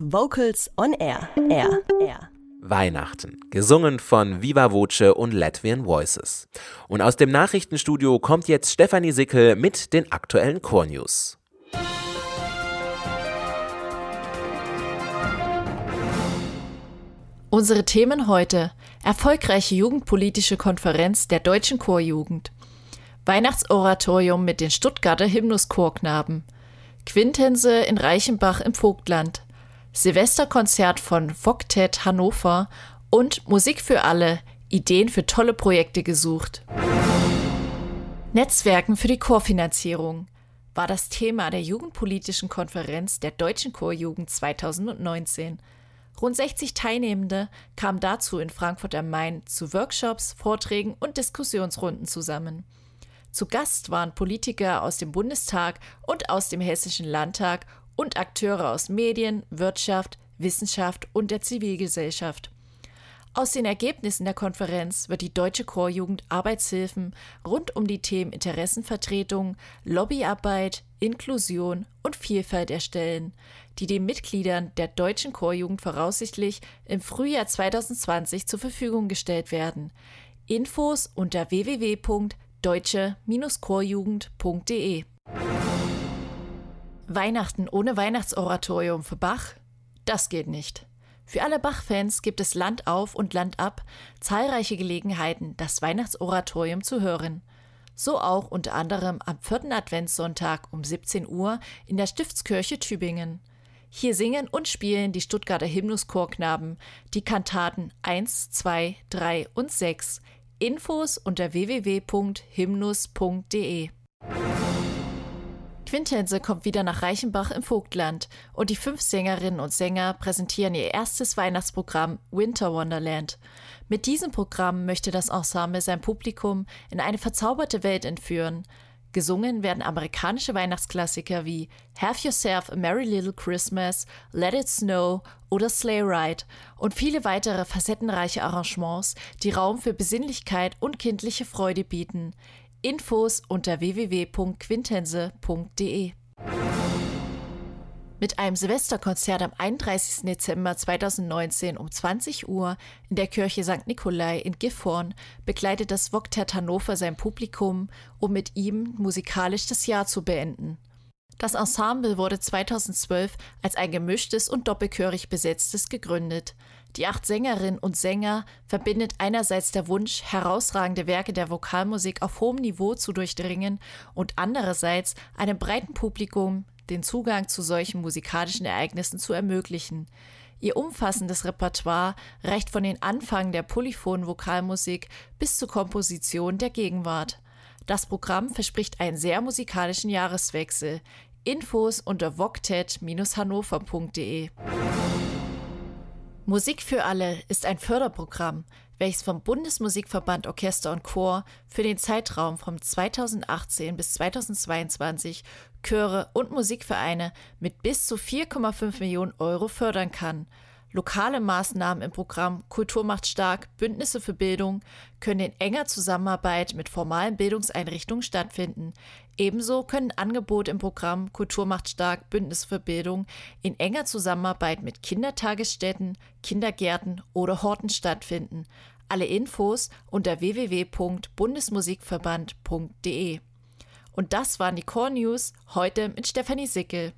Vocals on Air. Air. Air. Weihnachten, gesungen von Viva Voce und Latvian Voices. Und aus dem Nachrichtenstudio kommt jetzt Stefanie Sickel mit den aktuellen Core-News. Unsere Themen heute: Erfolgreiche jugendpolitische Konferenz der deutschen Chorjugend, Weihnachtsoratorium mit den Stuttgarter Hymnuschorknaben, Quintense in Reichenbach im Vogtland, Silvesterkonzert von Voktet Hannover und Musik für alle, Ideen für tolle Projekte gesucht. Netzwerken für die Chorfinanzierung war das Thema der Jugendpolitischen Konferenz der Deutschen Chorjugend 2019. Rund 60 Teilnehmende kamen dazu in Frankfurt am Main zu Workshops, Vorträgen und Diskussionsrunden zusammen. Zu Gast waren Politiker aus dem Bundestag und aus dem Hessischen Landtag und Akteure aus Medien, Wirtschaft, Wissenschaft und der Zivilgesellschaft. Aus den Ergebnissen der Konferenz wird die Deutsche Chorjugend Arbeitshilfen rund um die Themen Interessenvertretung, Lobbyarbeit, Inklusion und Vielfalt erstellen, die den Mitgliedern der Deutschen Chorjugend voraussichtlich im Frühjahr 2020 zur Verfügung gestellt werden. Infos unter www.deutsche-chorjugend.de Weihnachten ohne Weihnachtsoratorium für Bach? Das geht nicht. Für alle Bach-Fans gibt es Land auf und Land ab zahlreiche Gelegenheiten, das Weihnachtsoratorium zu hören. So auch unter anderem am vierten Adventssonntag um 17 Uhr in der Stiftskirche Tübingen. Hier singen und spielen die Stuttgarter Hymnuschorknaben die Kantaten 1, 2, 3 und 6. Infos unter www.hymnus.de. Quintense kommt wieder nach Reichenbach im Vogtland und die fünf Sängerinnen und Sänger präsentieren ihr erstes Weihnachtsprogramm Winter Wonderland. Mit diesem Programm möchte das Ensemble sein Publikum in eine verzauberte Welt entführen. Gesungen werden amerikanische Weihnachtsklassiker wie Have Yourself a Merry Little Christmas, Let It Snow oder Sleigh Ride und viele weitere facettenreiche Arrangements, die Raum für Besinnlichkeit und kindliche Freude bieten. Infos unter www.quintense.de. Mit einem Silvesterkonzert am 31. Dezember 2019 um 20 Uhr in der Kirche St. Nikolai in Gifhorn begleitet das Voktet Hannover sein Publikum, um mit ihm musikalisch das Jahr zu beenden. Das Ensemble wurde 2012 als ein gemischtes und doppelchörig besetztes gegründet. Die acht Sängerinnen und Sänger verbindet einerseits der Wunsch, herausragende Werke der Vokalmusik auf hohem Niveau zu durchdringen und andererseits einem breiten Publikum den Zugang zu solchen musikalischen Ereignissen zu ermöglichen. Ihr umfassendes Repertoire reicht von den Anfängen der polyphonen Vokalmusik bis zur Komposition der Gegenwart. Das Programm verspricht einen sehr musikalischen Jahreswechsel. Infos unter voktet-hannover.de. Musik für alle ist ein Förderprogramm, welches vom Bundesmusikverband Orchester und Chor für den Zeitraum vom 2018 bis 2022 Chöre und Musikvereine mit bis zu 4,5 Millionen Euro fördern kann. Lokale Maßnahmen im Programm Kultur macht stark, Bündnisse für Bildung können in enger Zusammenarbeit mit formalen Bildungseinrichtungen stattfinden. Ebenso können Angebote im Programm Kultur macht stark, Bündnisse für Bildung in enger Zusammenarbeit mit Kindertagesstätten, Kindergärten oder Horten stattfinden. Alle Infos unter www.bundesmusikverband.de. Und das waren die Core News heute mit Stefanie Sickel.